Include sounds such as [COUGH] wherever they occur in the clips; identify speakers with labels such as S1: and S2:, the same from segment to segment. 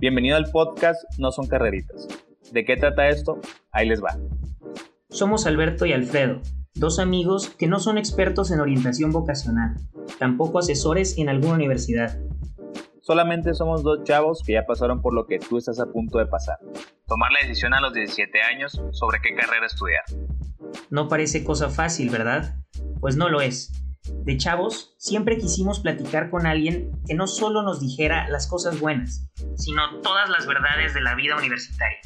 S1: Bienvenido al podcast No son carreritas. ¿De qué trata esto? Ahí les va.
S2: Somos Alberto y Alfredo, dos amigos que no son expertos en orientación vocacional, tampoco asesores en alguna universidad.
S1: Solamente somos dos chavos que ya pasaron por lo que tú estás a punto de pasar. Tomar la decisión a los 17 años sobre qué carrera estudiar.
S2: No parece cosa fácil, ¿verdad? Pues no lo es. De chavos, siempre quisimos platicar con alguien que no solo nos dijera las cosas buenas, sino todas las verdades de la vida universitaria.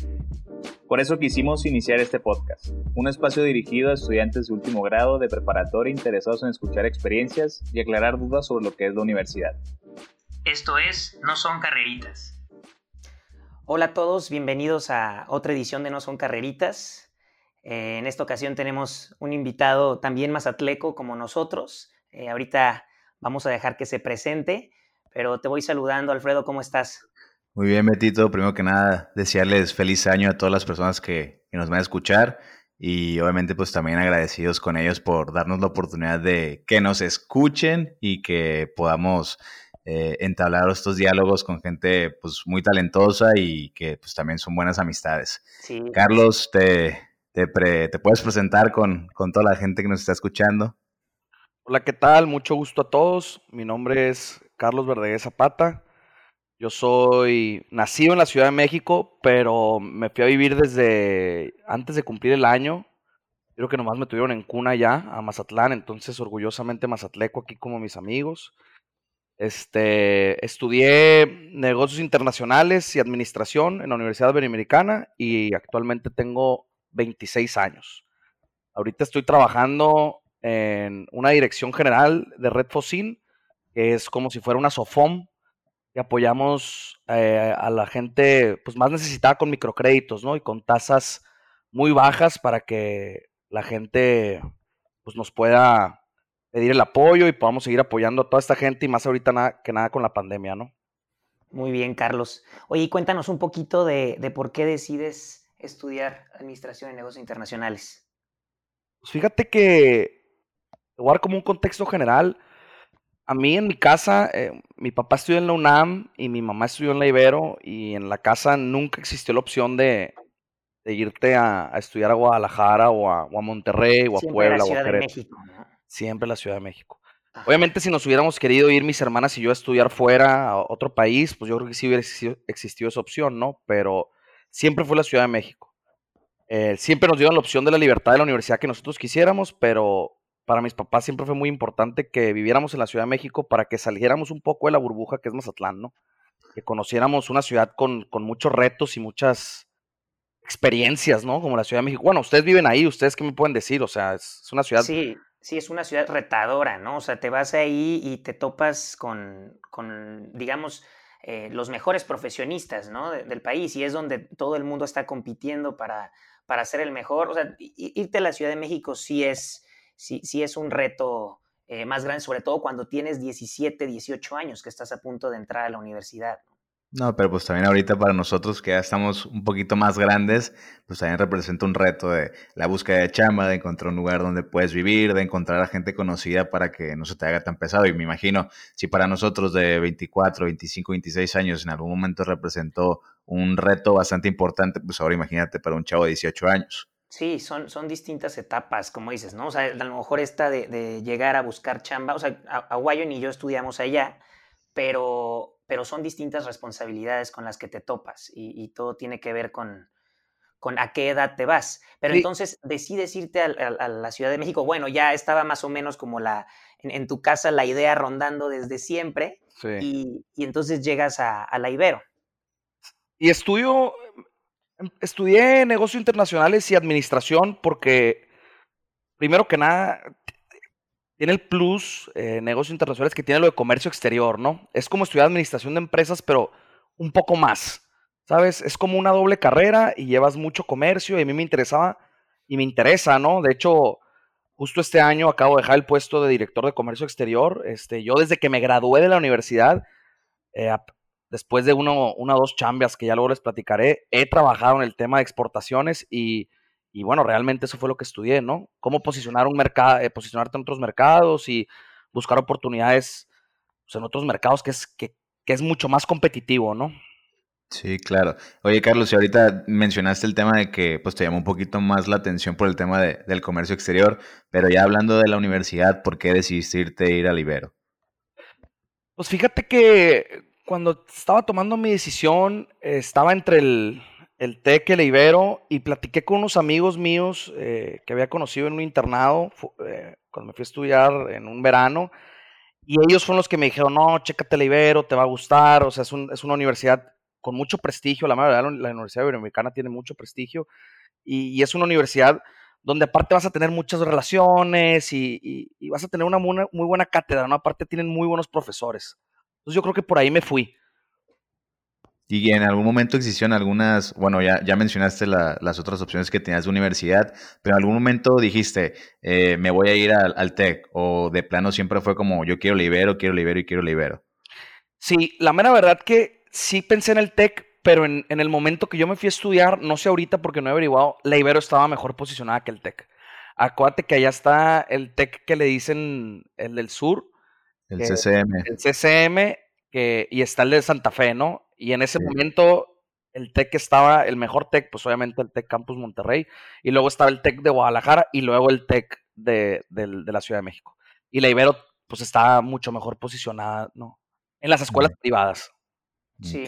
S1: Por eso quisimos iniciar este podcast, un espacio dirigido a estudiantes de último grado de preparatoria interesados en escuchar experiencias y aclarar dudas sobre lo que es la universidad.
S2: Esto es No Son Carreritas. Hola a todos, bienvenidos a otra edición de No Son Carreritas. Eh, en esta ocasión tenemos un invitado también más atleco como nosotros. Eh, ahorita vamos a dejar que se presente, pero te voy saludando, Alfredo, ¿cómo estás?
S3: Muy bien, Betito. Primero que nada, desearles feliz año a todas las personas que, nos van a escuchar y obviamente pues también agradecidos con ellos por darnos la oportunidad de que nos escuchen y que podamos eh, entablar estos diálogos con gente pues muy talentosa y que pues también son buenas amistades. Carlos, te, te, te, puedes presentar con, con toda la gente que nos está escuchando.
S4: Hola, ¿qué tal? Mucho gusto a todos. Mi nombre es Carlos Verdeguez Zapata. Yo soy nacido en la Ciudad de México, pero me fui a vivir desde antes de cumplir el año. Creo que nomás me tuvieron en cuna ya, a Mazatlán, entonces orgullosamente mazatleco aquí como mis amigos. Este, estudié negocios internacionales y administración en la Universidad Iberoamericana y actualmente tengo 26 años. Ahorita estoy trabajando en una dirección general de Red Focin, que es como si fuera una SOFOM y apoyamos eh, a la gente pues, más necesitada con microcréditos, ¿no? Y con tasas muy bajas para que la gente pues, nos pueda pedir el apoyo y podamos seguir apoyando a toda esta gente y más ahorita nada, que nada con la pandemia, ¿no?
S2: Muy bien, Carlos. Oye, cuéntanos un poquito de, de por qué decides estudiar Administración de Negocios Internacionales.
S4: Pues fíjate que, igual como un contexto general, a mí en mi casa, eh, mi papá estudió en la UNAM y mi mamá estudió en la Ibero y en la casa nunca existió la opción de, irte a, estudiar a Guadalajara o a, Monterrey o a Puebla o a México, Siempre la Ciudad de México. Obviamente si nos hubiéramos querido ir mis hermanas y yo a estudiar fuera, a otro país, pues yo creo que sí hubiera existido, esa opción, ¿no? Pero siempre fue la Ciudad de México. Eh, siempre nos dieron la opción de la libertad de la universidad que nosotros quisiéramos, pero para mis papás siempre fue muy importante que viviéramos en la Ciudad de México para que saliéramos un poco de la burbuja que es Mazatlán, ¿no? Que conociéramos una ciudad con, muchos retos y muchas experiencias, ¿no? Como la Ciudad de México. Bueno, ustedes viven ahí, ¿ustedes qué me pueden decir? O sea, es, una ciudad...
S2: Sí, sí, es una ciudad retadora, ¿no? O sea, te vas ahí y te topas con, digamos, eh, los mejores profesionistas, ¿no? del país y es donde todo el mundo está compitiendo para, para ser el mejor. O sea, irte a la Ciudad de México sí es sí, sí es un reto eh, más grande, sobre todo cuando tienes 17, 18 años que estás a punto de entrar a la universidad.
S3: No, pero pues también ahorita para nosotros que ya estamos un poquito más grandes, pues también representa un reto de la búsqueda de chamba, de encontrar un lugar donde puedes vivir, de encontrar a gente conocida para que no se te haga tan pesado. Y me imagino, si para nosotros de 24, 25, 26 años en algún momento representó un reto bastante importante, pues ahora imagínate para un chavo de 18 años.
S2: Sí, son, son distintas etapas, como dices, ¿no? O sea, a lo mejor esta de, llegar a buscar chamba, o sea, Aguayo y yo estudiamos allá, pero, pero son distintas responsabilidades con las que te topas y, todo tiene que ver con, con a qué edad te vas. Pero entonces decides irte a, la Ciudad de México. Bueno, ya estaba más o menos como la, en, tu casa la idea rondando desde siempre y, y, entonces llegas a, a la Ibero.
S4: Y estudio Estudié negocios internacionales y administración porque, primero que nada, tiene el plus eh, negocios internacionales que tiene lo de comercio exterior, ¿no? Es como estudiar administración de empresas, pero un poco más, ¿sabes? Es como una doble carrera y llevas mucho comercio y a mí me interesaba y me interesa, ¿no? De hecho, justo este año acabo de dejar el puesto de director de comercio exterior. Este, yo desde que me gradué de la universidad, eh, después de uno, una o dos chambias que ya luego les platicaré, he trabajado en el tema de exportaciones y, bueno, realmente eso fue lo que estudié, ¿no? Cómo posicionar un mercado, eh, posicionarte en otros mercados y buscar oportunidades pues, en otros mercados que es, que, es mucho más competitivo, ¿no?
S3: Sí, claro. Oye, Carlos, y ahorita mencionaste el tema de que pues te llamó un poquito más la atención por el tema del comercio exterior, pero ya hablando de la universidad, ¿por qué decidiste irte a ir a Libero?
S4: Pues fíjate que cuando estaba tomando mi decisión, estaba entre el, el TEC y el Ibero y platiqué con unos amigos míos eh, que había conocido en un internado eh, cuando me fui a estudiar en un verano. Y ellos fueron los que me dijeron, no, chécate el Ibero, te va a gustar. O sea, es, es una universidad con mucho prestigio, la verdad, la Universidad Iberoamericana tiene mucho prestigio y, es una universidad donde aparte vas a tener muchas relaciones y, vas a tener una muy, buena cátedra, ¿no? Aparte tienen muy buenos profesores. Entonces yo creo que por ahí me fui.
S3: Y en algún momento existieron algunas, bueno, ya, ya mencionaste las otras opciones que tenías de universidad, pero en algún momento dijiste, eh, me voy a ir al, al, TEC, o de plano siempre fue como, yo quiero Libero, quiero Libero y quiero Libero.
S4: Sí, la mera verdad que sí pensé en el TEC, pero en, el momento que yo me fui a estudiar, no sé ahorita porque no he averiguado, la Ibero estaba mejor posicionada que el TEC. Acuérdate que allá está el TEC que le dicen el del sur.
S3: El CCM.
S4: El CCM, que, y está el de Santa Fe, ¿no? Y en ese momento el TEC estaba, el mejor TEC, pues obviamente el TEC Campus Monterrey, y luego estaba el TEC de Guadalajara y luego el TEC de, la Ciudad de México. Y la Ibero, pues está mucho mejor posicionada, ¿no? En las escuelas privadas.
S2: Sí.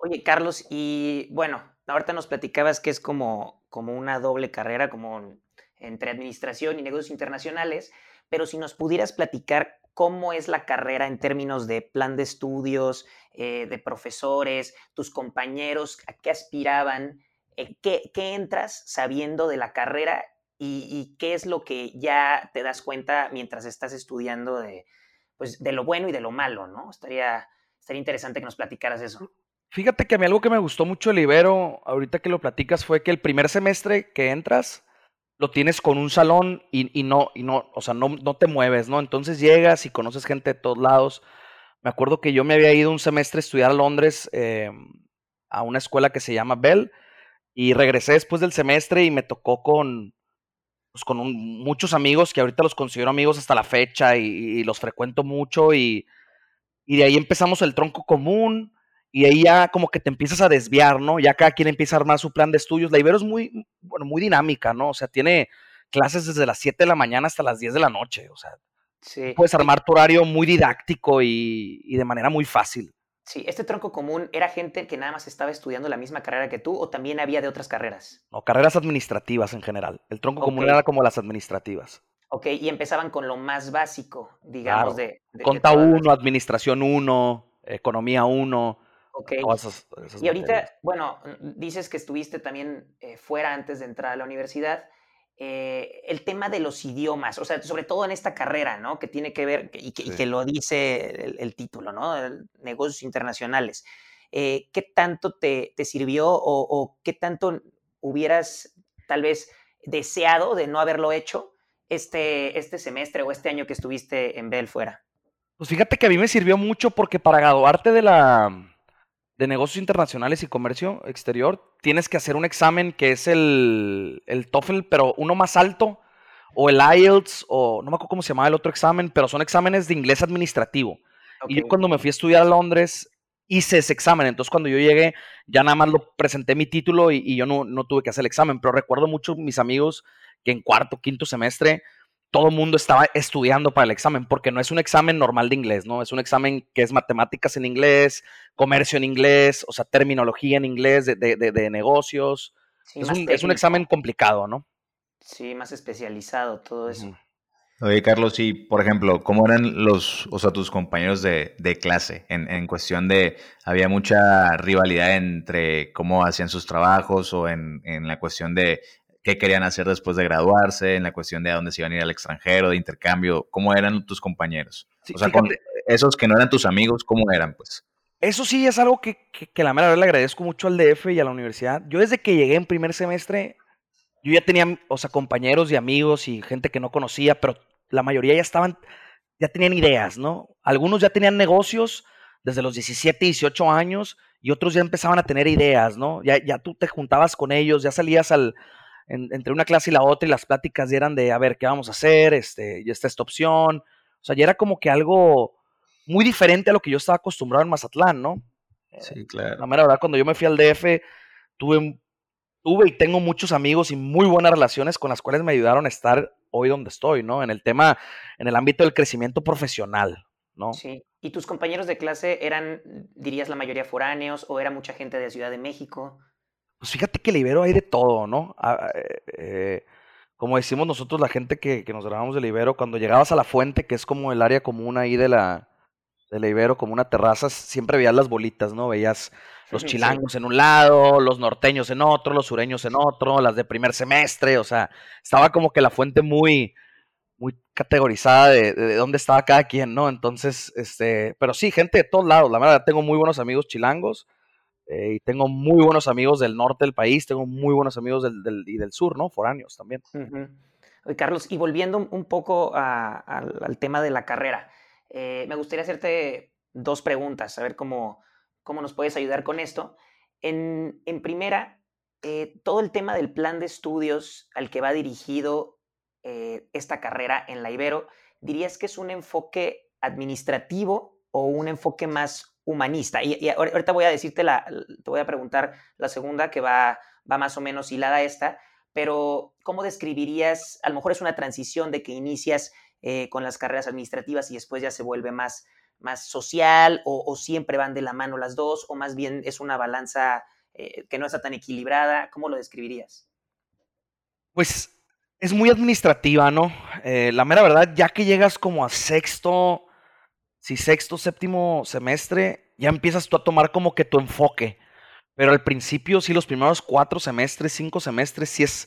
S2: Oye, Carlos, y bueno, ahorita nos platicabas que es como, como una doble carrera, como entre administración y negocios internacionales, pero si nos pudieras platicar cómo es la carrera en términos de plan de estudios, eh, de profesores, tus compañeros, a qué aspiraban, eh, qué, entras sabiendo de la carrera y, qué es lo que ya te das cuenta mientras estás estudiando de, pues, de lo bueno y de lo malo, ¿no? Estaría, Sería interesante que nos platicaras eso.
S4: Fíjate que a mí algo que me gustó mucho el Ibero, ahorita que lo platicas, fue que el primer semestre que entras, lo tienes con un salón y, no, y no, o sea, no, no, te mueves, ¿no? Entonces llegas y conoces gente de todos lados. Me acuerdo que yo me había ido un semestre a estudiar a Londres em, a una escuela que se llama Bell y regresé después del semestre y me tocó con, pues, con muchos amigos que ahorita los considero amigos hasta la fecha y los frecuento mucho y y de ahí empezamos el tronco común, y ahí ya como que te empiezas a desviar, ¿no? Ya cada quien empieza a armar su plan de estudios. La Ibero es muy, bueno, muy dinámica, ¿no? O sea, tiene clases desde las 7 de la mañana hasta las 10 de la noche, o sea, puedes armar tu horario muy didáctico y, y, de manera muy fácil.
S2: Sí, ¿este tronco común era gente que nada más estaba estudiando la misma carrera que tú o también había de otras carreras?
S4: No, carreras administrativas en general. El tronco común era como las administrativas.
S2: Ok, y empezaban con lo más básico, digamos, de,
S4: Conta 1, Administración 1, Economía 1.
S2: Ok. y ahorita, bueno, dices que estuviste también eh, fuera antes de entrar a la universidad. Eh, el tema de los idiomas, o sea, sobre todo en esta carrera, ¿no? Que tiene que ver, y que, lo dice el, título, ¿no? negocios internacionales. Eh, ¿Qué tanto te, sirvió o, o, qué tanto hubieras tal vez deseado de no haberlo hecho este, este semestre o este año que estuviste en Bell fuera?
S4: Pues fíjate que a mí me sirvió mucho porque para graduarte de la de negocios internacionales y comercio exterior, tienes que hacer un examen que es el, el TOEFL, pero uno más alto, o el IELTS, o no me acuerdo cómo se llamaba el otro examen, pero son exámenes de inglés administrativo. Y yo cuando me fui a estudiar a Londres, hice ese examen. Entonces, cuando yo llegué, ya nada más lo presenté mi título y, y yo no, no, tuve que hacer el examen. Pero recuerdo mucho mis amigos que en cuarto, quinto semestre todo el mundo estaba estudiando para el examen, porque no es un examen normal de inglés, ¿no? Es un examen que es matemáticas en inglés, comercio en inglés, o sea, terminología en inglés de, negocios. es, un, examen complicado, ¿no?
S2: Sí, más especializado todo eso.
S3: Oye, Carlos, y por ejemplo, ¿cómo eran los, o sea, tus compañeros de, clase en, en, cuestión de, había mucha rivalidad entre cómo hacían sus trabajos o en, en la cuestión de qué querían hacer después de graduarse, en la cuestión de a dónde se iban a ir al extranjero, de intercambio, cómo eran tus compañeros. o sea, con esos que no eran tus amigos, ¿cómo eran, pues?
S4: Eso sí es algo que, que, la mera verdad le agradezco mucho al DF y a la universidad. Yo desde que llegué en primer semestre, yo ya tenía, o sea, compañeros y amigos y gente que no conocía, pero la mayoría ya estaban, ya tenían ideas, ¿no? Algunos ya tenían negocios desde los 17, 18 años y otros ya empezaban a tener ideas, ¿no? Ya, ya tú te juntabas con ellos, ya salías al, entre una clase y la otra y las pláticas eran de, a ver, ¿qué vamos a hacer? Este, ya está esta opción. O sea, ya era como que algo muy diferente a lo que yo estaba acostumbrado en Mazatlán, ¿no?
S3: Sí, claro.
S4: La mera verdad, cuando yo me fui al DF, tuve, tuve y tengo muchos amigos y muy buenas relaciones con las cuales me ayudaron a estar hoy donde estoy, ¿no? En el tema, en el ámbito del crecimiento profesional, ¿no?
S2: Sí. ¿Y tus compañeros de clase eran, dirías, la mayoría foráneos o era mucha gente de Ciudad de México?
S4: Pues fíjate que Libero hay de todo, ¿no? Ah, eh, eh, como decimos nosotros, la gente que, que nos grabamos de Libero, cuando llegabas a la fuente, que es como el área común ahí de la, de la Ibero, como una terraza, siempre veías las bolitas, ¿no? Veías los [LAUGHS] chilangos en un lado, los norteños en otro, los sureños en otro, las de primer semestre, o sea, estaba como que la fuente muy, muy categorizada de, de, dónde estaba cada quien, ¿no? Entonces, este, pero sí, gente de todos lados, la verdad, tengo muy buenos amigos chilangos eh, y tengo muy buenos amigos del norte del país, tengo muy buenos amigos del, del y del sur, ¿no? Foráneos también.
S2: Uh. Carlos, y volviendo un poco al tema de la carrera, eh, me gustaría hacerte dos preguntas, a ver cómo, cómo nos puedes ayudar con esto. En, en primera, eh, todo el tema del plan de estudios al que va dirigido esta carrera en la Ibero, ¿dirías que es un enfoque administrativo o un enfoque más humanista? Y, ahorita voy a decirte la, te voy a preguntar la segunda que va, va más o menos hilada a esta, pero ¿cómo describirías, a lo mejor es una transición de que inicias eh, con las carreras administrativas y después ya se vuelve más, más social o, o, siempre van de la mano las dos o más bien es una balanza eh, que no está tan equilibrada? ¿Cómo lo describirías?
S4: Pues es muy administrativa, ¿no? Eh, la mera verdad, ya que llegas como a sexto, si sexto, séptimo semestre, ya empiezas tú a tomar como que tu enfoque. Pero al principio, sí, los primeros cuatro semestres, cinco semestres, sí es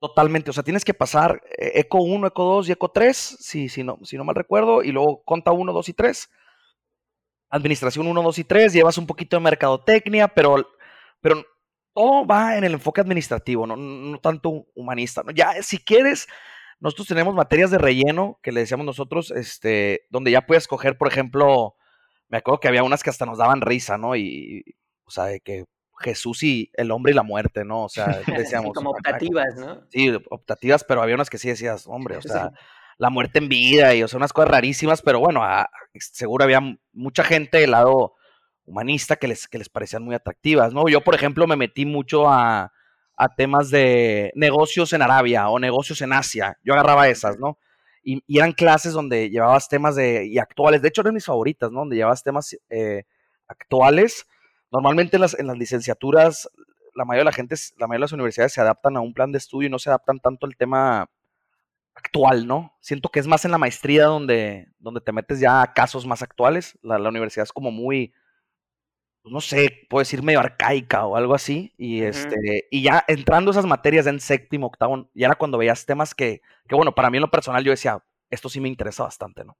S4: totalmente. O sea, tienes que pasar eh, ECO 1, ECO 2 y ECO 3, si, si, no, si no mal recuerdo, y luego conta 1, 2 y 3. Administración 1, 2 y 3, llevas un poquito de mercadotecnia, pero, pero todo va en el enfoque administrativo, no, no tanto humanista. ¿no? Ya, si quieres, nosotros tenemos materias de relleno que le decíamos nosotros, este, donde ya puedes coger, por ejemplo, me acuerdo que había unas que hasta nos daban risa, ¿no? Y, o sea, de que Jesús y el hombre y la muerte, ¿no? O sea, [LAUGHS] decíamos.
S2: sí, como optativas, ¿no?
S4: Sí, optativas, pero había unas que sí decías, hombre, o sea, sí. [LAUGHS] la muerte en vida y, o sea, unas cosas rarísimas, pero bueno, a, seguro había mucha gente del lado humanista que les, que les parecían muy atractivas, ¿no? Yo, por ejemplo, me metí mucho a, a temas de negocios en Arabia o negocios en Asia. Yo agarraba esas, ¿no? Y, y, eran clases donde llevabas temas de, y actuales, de hecho eran mis favoritas, ¿no? Donde llevabas temas eh, actuales. Normalmente en las, en las licenciaturas, la mayoría de la gente, la mayoría de las universidades se adaptan a un plan de estudio y no se adaptan tanto al tema actual, ¿no? Siento que es más en la maestría donde, donde te metes ya a casos más actuales. La, la universidad es como muy, no sé, puedo decir medio arcaica o algo así. Y, uh -huh. este, y ya entrando esas materias en séptimo, octavo, ya era cuando veías temas que, que, bueno, para mí en lo personal yo decía, esto sí me interesa bastante, ¿no?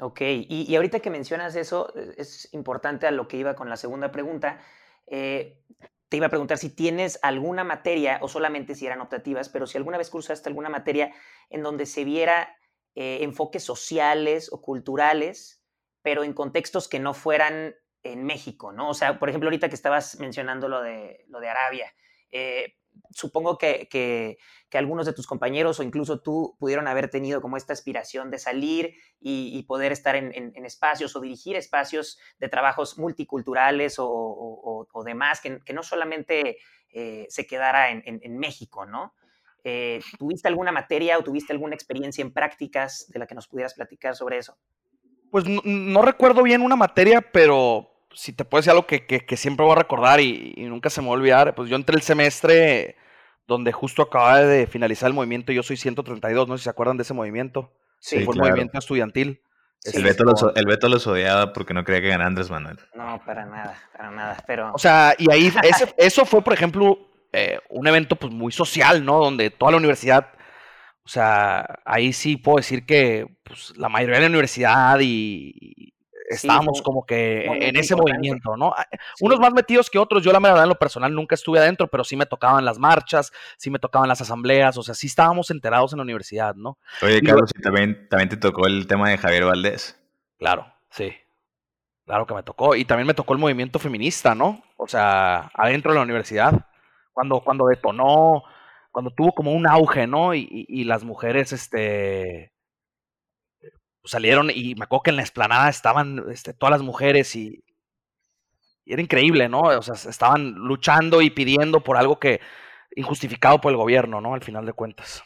S2: Ok, y, y ahorita que mencionas eso, es importante a lo que iba con la segunda pregunta. Eh, te iba a preguntar si tienes alguna materia, o solamente si eran optativas, pero si alguna vez cursaste alguna materia en donde se viera eh, enfoques sociales o culturales, pero en contextos que no fueran en México, ¿no? O sea, por ejemplo, ahorita que estabas mencionando lo de, lo de Arabia, eh, supongo que, que, que, algunos de tus compañeros o incluso tú pudieron haber tenido como esta aspiración de salir y, y poder estar en, en, en, espacios o dirigir espacios de trabajos multiculturales o, o, o demás, que, que, no solamente eh, se quedara en, en México, ¿no? Eh, ¿Tuviste alguna materia o tuviste alguna experiencia en prácticas de la que nos pudieras platicar sobre eso?
S4: Pues no, no, recuerdo bien una materia, pero si te puedo decir algo que, que, que siempre voy a recordar y, y, nunca se me va a olvidar, pues yo entré el semestre donde justo acababa de finalizar el movimiento Yo Soy 132, no sé si se acuerdan de ese movimiento.
S3: Sí,
S4: fue
S3: claro.
S4: el movimiento estudiantil.
S3: Sí, el, Beto los, el, Beto los, odiaba porque no creía que ganara Andrés Manuel.
S2: No, para nada, para nada, pero...
S4: O sea, y ahí, ese, eso fue, por ejemplo, eh, un evento pues muy social, ¿no? Donde toda la universidad o sea, ahí sí puedo decir que pues, la mayoría de la universidad y, estábamos sí, como que en ese movimiento, ¿no? Ah, sí. Unos más metidos que otros. Yo la verdad en lo personal nunca estuve adentro, pero sí me tocaban las marchas, sí me tocaban las asambleas, o sea, sí estábamos enterados en la universidad, ¿no?
S3: Oye, Carlos, y también, también te tocó el tema de Javier Valdés.
S4: Claro, sí. Claro que me tocó. Y también me tocó el movimiento feminista, ¿no? O sea, adentro de la universidad. Cuando, cuando detonó cuando tuvo como un auge, ¿no? Y, y, y las mujeres, este, salieron y me acuerdo que en la explanada estaban este, todas las mujeres y, era increíble, ¿no? O sea, estaban luchando y pidiendo por algo que injustificado por el gobierno, ¿no? Al final de cuentas.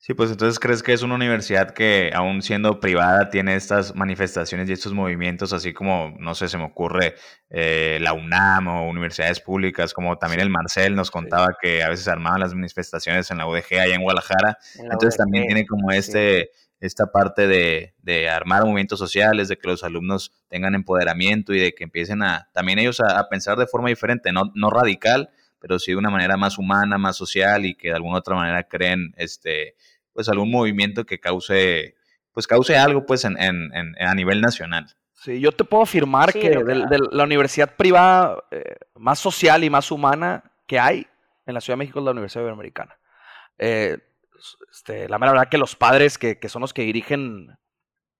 S3: Sí, pues entonces crees que es una universidad que, aún siendo privada, tiene estas manifestaciones y estos movimientos, así como, no sé, se me ocurre eh, la UNAM o universidades públicas, como también el Marcel nos contaba que a veces armaban las manifestaciones en la UDG allá en Guadalajara. entonces también tiene como este, esta parte de, de, armar movimientos sociales, de que los alumnos tengan empoderamiento y de que empiecen a, también ellos a, a pensar de forma diferente, no, no radical, pero sí de una manera más humana, más social y que de alguna otra manera creen este pues algún movimiento que cause pues cause algo pues en, a nivel nacional.
S4: Sí, yo te puedo afirmar que de, la universidad privada eh, más social y más humana que hay en la Ciudad de México es la Universidad Iberoamericana. Eh, este, la verdad que los padres que, que son los que dirigen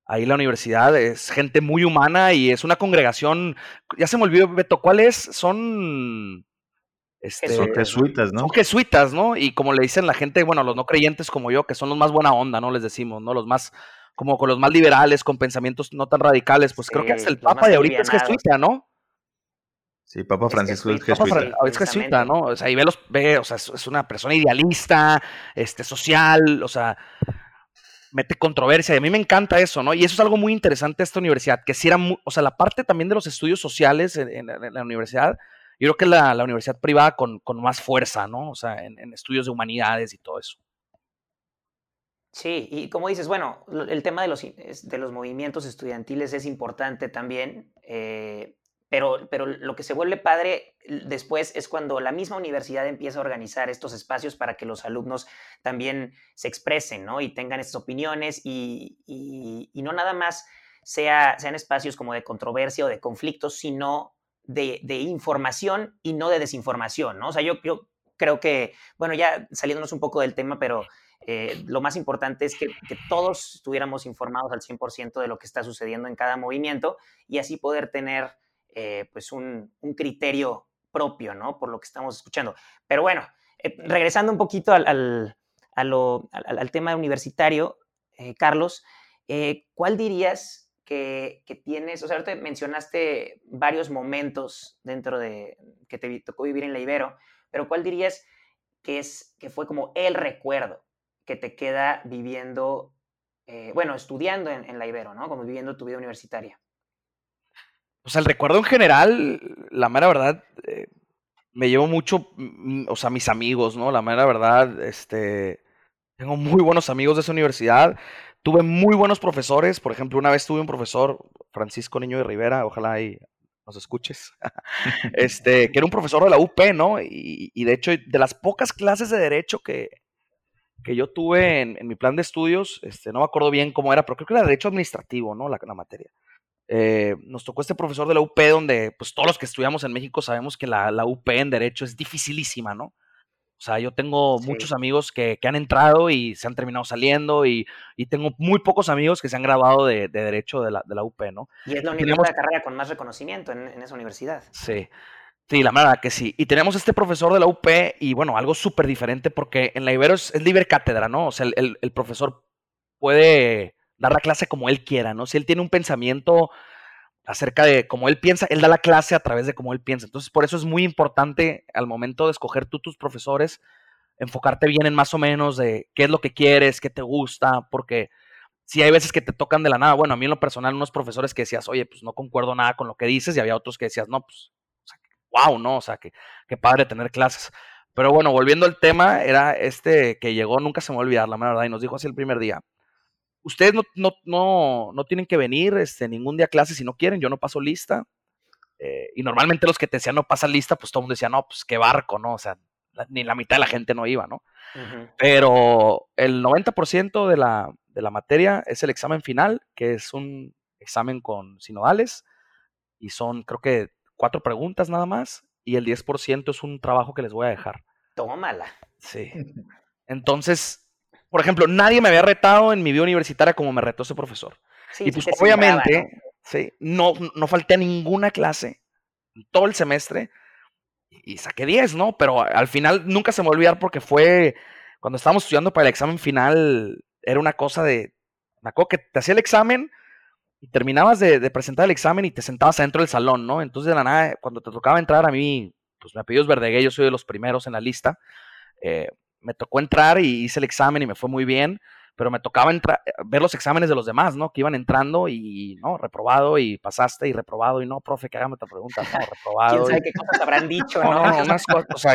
S4: ahí la universidad es gente muy humana y es una congregación, ya se me olvidó, Beto, ¿cuáles son
S3: este, son jesuitas, ¿no?
S4: Son jesuitas, ¿no? Y como le dicen la gente, bueno, los no creyentes como yo, que son los más buena onda, ¿no? Les decimos, ¿no? Los más, como con los más liberales, con pensamientos no tan radicales, pues creo que es el Papa de ahorita es jesuita, ¿no?
S3: Sí, Papa Francisco es jesuita.
S4: Es jesuita, ¿no? O sea, y ve los, ve, o sea, es una persona idealista, este, social, o sea, mete controversia. Y a mí me encanta eso, ¿no? Y eso es algo muy interesante de esta universidad, que si era, o sea, la parte también de los estudios sociales en la universidad, yo creo que la, la universidad privada con, con, más fuerza, ¿no? O sea, en, estudios de humanidades y todo eso.
S2: Sí, y como dices, bueno, el tema de los, de los movimientos estudiantiles es importante también, eh, pero, pero lo que se vuelve padre después es cuando la misma universidad empieza a organizar estos espacios para que los alumnos también se expresen, ¿no? Y tengan estas opiniones y, y, y no nada más sea, sean espacios como de controversia o de conflictos, sino de, información y no de desinformación, ¿no? O sea, yo, creo que, bueno, ya saliéndonos un poco del tema, pero eh, lo más importante es que, todos estuviéramos informados al 100% de lo que está sucediendo en cada movimiento y así poder tener, eh, pues, un, criterio propio, ¿no? Por lo que estamos escuchando. Pero bueno, eh, regresando un poquito al tema universitario, Carlos, ¿cuál dirías que, tienes, o sea, ahorita mencionaste varios momentos dentro de que te tocó vivir en la Ibero, pero ¿cuál dirías que, es, que fue como el recuerdo que te queda viviendo, eh, bueno, estudiando en, la Ibero, ¿no? Como viviendo tu vida universitaria.
S4: O sea, el recuerdo en general, la mera verdad, eh, me llevo mucho, mm, o sea, mis amigos, ¿no? La mera verdad, este, tengo muy buenos amigos de esa universidad. Tuve muy buenos profesores, por ejemplo, una vez tuve un profesor, Francisco Niño de Rivera, ojalá ahí nos escuches, [LAUGHS] este, que era un profesor de la UP, ¿no? Y, de hecho, de las pocas clases de derecho que, que yo tuve en, mi plan de estudios, este, no me acuerdo bien cómo era, pero creo que era derecho administrativo, ¿no? La, la materia. Eh, nos tocó este profesor de la UP, donde pues todos los que estudiamos en México sabemos que la, la UP en derecho es dificilísima, ¿no? O sea, yo tengo muchos amigos que, que, han entrado y se han terminado saliendo y, y tengo muy pocos amigos que se han graduado de, de Derecho de la, de la, UP, ¿no?
S2: Y es la de carrera con más reconocimiento en, en, esa universidad.
S4: Sí, sí, la verdad que sí. Y tenemos este profesor de la UP y bueno, algo súper diferente porque en la Ibero es, es, libre cátedra, ¿no? O sea, el, el, el profesor puede dar la clase como él quiera, ¿no? Si él tiene un pensamiento acerca de cómo él piensa, él da la clase a través de cómo él piensa. Entonces, por eso es muy importante al momento de escoger tú tus profesores, enfocarte bien en más o menos de qué es lo que quieres, qué te gusta, porque si hay veces que te tocan de la nada, bueno, a mí en lo personal, unos profesores que decías, oye, pues no concuerdo nada con lo que dices, y había otros que decías, no, pues, wow, ¿no? O sea, que, qué padre tener clases. Pero bueno, volviendo al tema, era este que llegó, nunca se me va a olvidar, la verdad, y nos dijo así el primer día ustedes no, no, no, no, tienen que venir este, ningún día a clase si no quieren, yo no paso lista. Eh, y normalmente los que te decían no pasan lista, pues todo el mundo decía, no, pues qué barco, ¿no? O sea, ni la mitad de la gente no iba, ¿no? Pero el 90% de la, de la materia es el examen final, que es un examen con sinodales, y son creo que cuatro preguntas nada más, y el 10% es un trabajo que les voy a dejar.
S2: Tómala.
S4: Sí. [LAUGHS] Entonces, por ejemplo, nadie me había retado en mi vida universitaria como me retó ese profesor. y pues obviamente, ¿no? sí, no, no falté a ninguna clase todo el semestre y saqué 10, ¿no? Pero al final nunca se me va a olvidar porque fue cuando estábamos estudiando para el examen final, era una cosa de, me acuerdo que te hacía el examen y terminabas de, presentar el examen y te sentabas adentro del salón, ¿no? Entonces de la nada, cuando te tocaba entrar a mí, pues me apellido es Verdegué, yo soy de los primeros en la lista, eh, me tocó entrar y hice el examen y me fue muy bien, pero me tocaba entrar, ver los exámenes de los demás, ¿no? Que iban entrando y, no, reprobado y pasaste y reprobado y no, profe, que hágame otra pregunta, no, [LAUGHS] reprobado.
S2: ¿Quién sabe qué cosas habrán dicho, [LAUGHS] no?
S4: no unas cosas, o sea,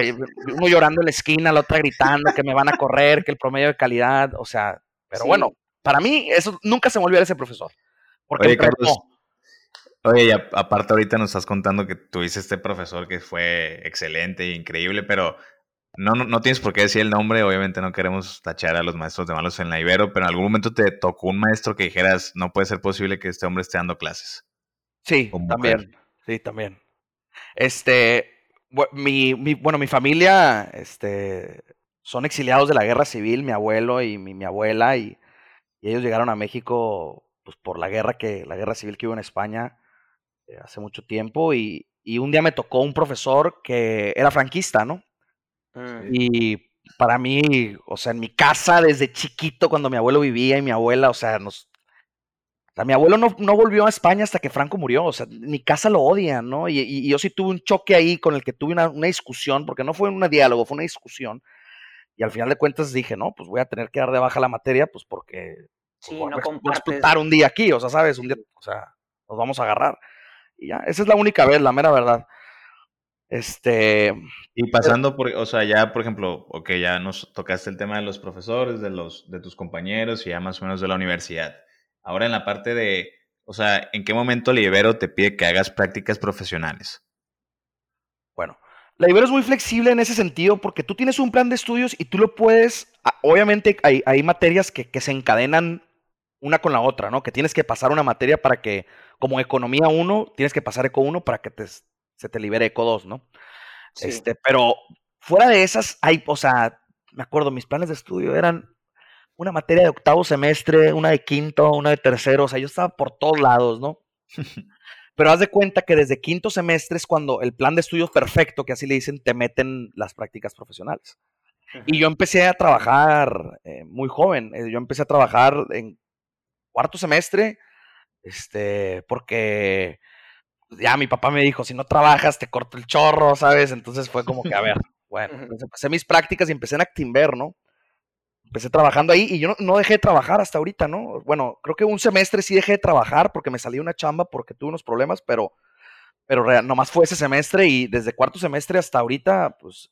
S4: uno llorando en la esquina, la otra gritando que me van a correr, que el promedio de calidad, o sea, pero bueno, para mí eso nunca se me olvidó ese profesor. Porque
S3: oye, Carlos, oye, y aparte ahorita nos estás contando que tuviste este profesor que fue excelente e increíble, pero no, no, tienes por qué decir el nombre, obviamente no queremos tachar a los maestros de malos en la Ibero, pero en algún momento te tocó un maestro que dijeras, no puede ser posible que este hombre esté dando clases.
S4: Sí, también, sí, también. Este, mi, mi, bueno, mi familia, este, son exiliados de la guerra civil, mi abuelo y mi, mi abuela, y, y, ellos llegaron a México pues, por la guerra que, la guerra civil que hubo en España eh, hace mucho tiempo, y, y un día me tocó un profesor que era franquista, ¿no? Mm. Y para mí, o sea, en mi casa desde chiquito, cuando mi abuelo vivía y mi abuela, o sea, nos... O mi abuelo no, no, volvió a España hasta que Franco murió, o sea, mi casa lo odia, ¿no? Y, y, yo sí tuve un choque ahí con el que tuve una, una, discusión, porque no fue un diálogo, fue una discusión. Y al final de cuentas dije, no, pues voy a tener que dar de baja la materia, pues porque
S2: sí, voy, no
S4: a explotar un día aquí, o sea, ¿sabes? Un día, o sea, nos vamos a agarrar. Y ya, esa es la única vez, la mera verdad. Este.
S3: Y pasando por, o sea, ya, por ejemplo, ok, ya nos tocaste el tema de los profesores, de los, de tus compañeros y ya más o menos de la universidad. Ahora en la parte de, o sea, ¿en qué momento Libero te pide que hagas prácticas profesionales?
S4: Bueno, la Ibero es muy flexible en ese sentido porque tú tienes un plan de estudios y tú lo puedes, obviamente hay, hay materias que, que, se encadenan una con la otra, ¿no? Que tienes que pasar una materia para que, como economía 1, tienes que pasar eco 1 para que te, se te libere Eco 2, ¿no? Este, pero fuera de esas, hay, o sea, me acuerdo, mis planes de estudio eran una materia de octavo semestre, una de quinto, una de tercero, o sea, yo estaba por todos lados, ¿no? [LAUGHS] Pero haz de cuenta que desde quinto semestre es cuando el plan de estudios perfecto, que así le dicen, te meten las prácticas profesionales. Y yo empecé a trabajar eh, muy joven. Eh, yo empecé a trabajar en cuarto semestre, este, porque ya mi papá me dijo, si no trabajas, te corto el chorro, ¿sabes? Entonces fue como que, a ver, [LAUGHS] bueno, empecé mis prácticas y empecé en Actimber, ¿no? Empecé trabajando ahí y yo no, dejé de trabajar hasta ahorita, ¿no? Bueno, creo que un semestre sí dejé de trabajar porque me salió una chamba porque tuve unos problemas, pero, pero nomás fue ese semestre y desde cuarto semestre hasta ahorita, pues,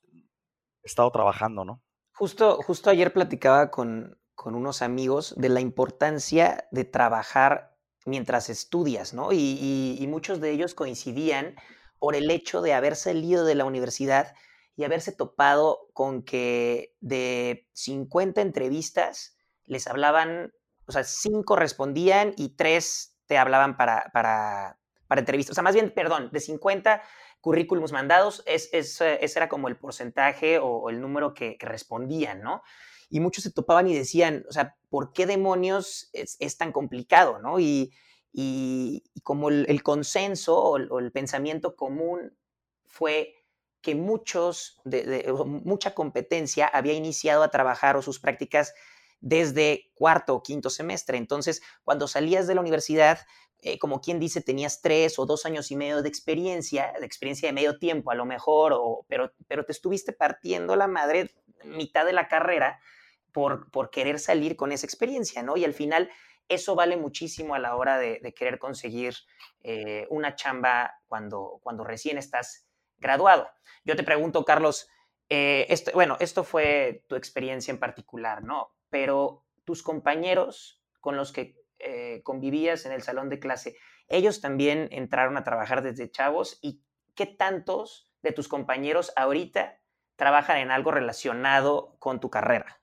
S4: he estado trabajando, ¿no?
S2: Justo, justo ayer platicaba con, con unos amigos de la importancia de trabajar mientras estudias, ¿no? Y, muchos de ellos coincidían por el hecho de haber salido de la universidad y haberse topado con que de 50 entrevistas les hablaban, o sea, 5 respondían y 3 te hablaban para, para, para entrevistas. O sea, más bien, perdón, de 50 currículums mandados, es, ese era como el porcentaje o, el número que, que respondían, ¿no? Y muchos se topaban y decían, o sea, ¿por qué demonios es, tan complicado, no? Y, y, como el, consenso o el, pensamiento común fue que muchos, de, mucha competencia había iniciado a trabajar o sus prácticas desde cuarto o quinto semestre. Entonces, cuando salías de la universidad, eh, como quien dice, tenías tres o dos años y medio de experiencia, de experiencia de medio tiempo a lo mejor, o, pero, pero te estuviste partiendo la madre mitad de la carrera por, por querer salir con esa experiencia, ¿no? Y al final eso vale muchísimo a la hora de, querer conseguir eh, una chamba cuando, cuando recién estás graduado. Yo te pregunto, Carlos, eh, esto, bueno, esto fue tu experiencia en particular, ¿no? Pero tus compañeros con los que eh, convivías en el salón de clase, ellos también entraron a trabajar desde chavos y qué tantos de tus compañeros ahorita trabajan en algo relacionado con tu carrera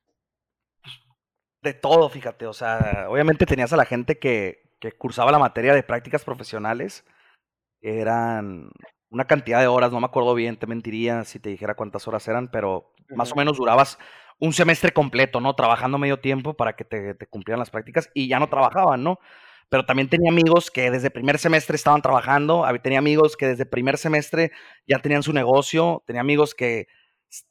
S4: de todo, fíjate. O sea, obviamente tenías a la gente que, que cursaba la materia de prácticas profesionales. Eran una cantidad de horas, no me acuerdo bien, te mentiría si te dijera cuántas horas eran, pero más o menos durabas un semestre completo, ¿no? Trabajando medio tiempo para que te, te, cumplieran las prácticas y ya no trabajaban, ¿no? Pero también tenía amigos que desde primer semestre estaban trabajando, tenía amigos que desde primer semestre ya tenían su negocio, tenía amigos que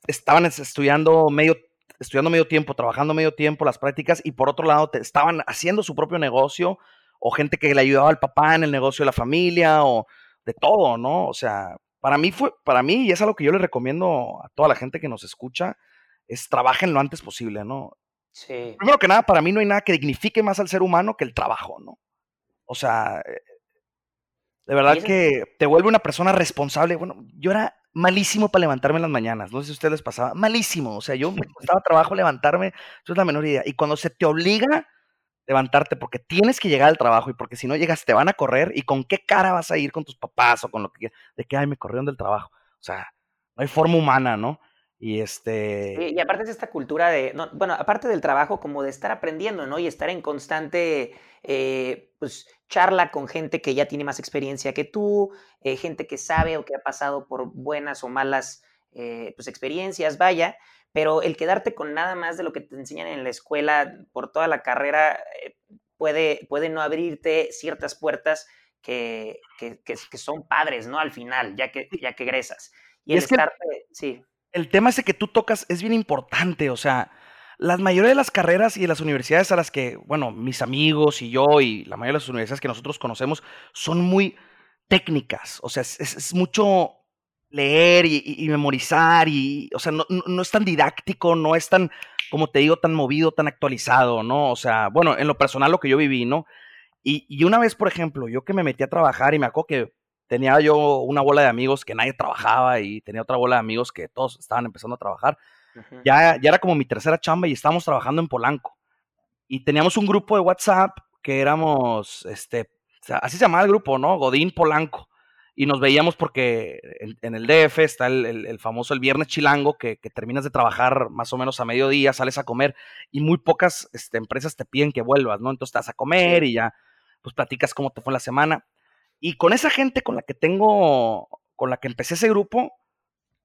S4: estaban estudiando medio estudiando medio tiempo, trabajando medio tiempo las prácticas y por otro lado te, estaban haciendo su propio negocio o gente que le ayudaba al papá en el negocio de la familia, o de todo, ¿no? O sea, para mí fue, para mí, y es algo que yo le recomiendo a toda la gente que nos escucha, es trabajen lo antes posible, ¿no?
S2: Sí.
S4: Primero que nada, para mí no hay nada que dignifique más al ser humano que el trabajo, ¿no? O sea, eh, de verdad que te vuelve una persona responsable. Bueno, yo era malísimo para levantarme en las mañanas. No sé si ustedes les pasaba. Malísimo. O sea, yo me costaba trabajo levantarme. Eso es la menor idea. Y cuando se te obliga levantarte porque tienes que llegar al trabajo y porque si no llegas te van a correr y con qué cara vas a ir con tus papás o con lo que de que ay me corrieron del trabajo. O sea, no hay forma humana, ¿no? Y este.
S2: y aparte es esta cultura de. bueno, aparte del trabajo, como de estar aprendiendo, ¿no? Y estar en constante eh, pues, charla con gente que ya tiene más experiencia que tú, eh, gente que sabe o que ha pasado por buenas o malas eh, pues, experiencias, vaya. Pero el quedarte con nada más de lo que te enseñan en la escuela por toda la carrera puede, puede no abrirte ciertas puertas que, que, que, son padres, ¿no? Al final, ya que, ya que egresas. Y, el estar, sí
S4: el tema ese que tú tocas es bien importante, o sea, la mayoría de las carreras y las universidades a las que, bueno, mis amigos y yo y la mayoría de las universidades que nosotros conocemos son muy técnicas, o sea, es, mucho leer y, memorizar y, o sea, no, no, es tan didáctico, no es tan, como te digo, tan movido, tan actualizado, ¿no? O sea, bueno, en lo personal lo que yo viví, ¿no? Y, y una vez, por ejemplo, yo que me metí a trabajar y me acuerdo que tenía yo una bola de amigos que nadie trabajaba y tenía otra bola de amigos que todos estaban empezando a trabajar. Ya, ya era como mi tercera chamba y estábamos trabajando en Polanco. Y teníamos un grupo de WhatsApp que éramos, este, así se llamaba el grupo, ¿no? Godín Polanco. Y nos veíamos porque en, el DF está el, famoso el viernes chilango, que, terminas de trabajar más o menos a mediodía, sales a comer y muy pocas este, empresas te piden que vuelvas, ¿no? Entonces estás a comer y ya, pues platicas cómo te fue la semana. Y con esa gente con la que tengo, con la que empecé ese grupo,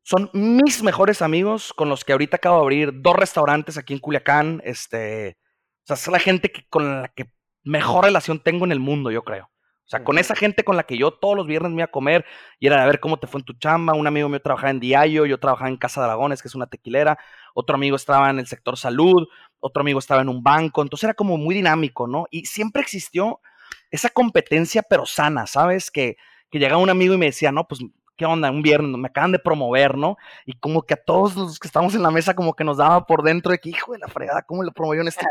S4: son mis mejores amigos con los que ahorita acabo de abrir dos restaurantes aquí en Culiacán. Este, o sea, es la gente que, con la que mejor relación tengo en el mundo, yo creo. O sea, con esa gente con la que yo todos los viernes me iba a comer y era de ver cómo te fue en tu chamba. Un amigo mío trabajaba en Diallo, yo trabajaba en Casa de Dragones, que es una tequilera. Otro amigo estaba en el sector salud, otro amigo estaba en un banco. Entonces era como muy dinámico, ¿no? Y siempre existió esa competencia pero sana, ¿sabes? Que, que llegaba un amigo y me decía, no, pues, ¿qué onda? Un viernes, me acaban de promover, ¿no? Y como que a todos los que estamos en la mesa como que nos daba por dentro de que, hijo de la fregada, ¿cómo lo promovió en este?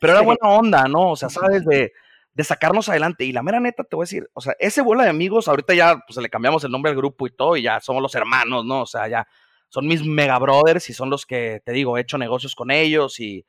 S4: Pero era buena onda, ¿no? O sea, ¿sabes? De, de sacarnos adelante. Y la mera neta, te voy a decir, o sea, ese bola de amigos, ahorita ya, pues le cambiamos el nombre al grupo y todo, y ya somos los hermanos, ¿no? O sea, ya son mis mega brothers y son los que, te digo, he hecho negocios con ellos y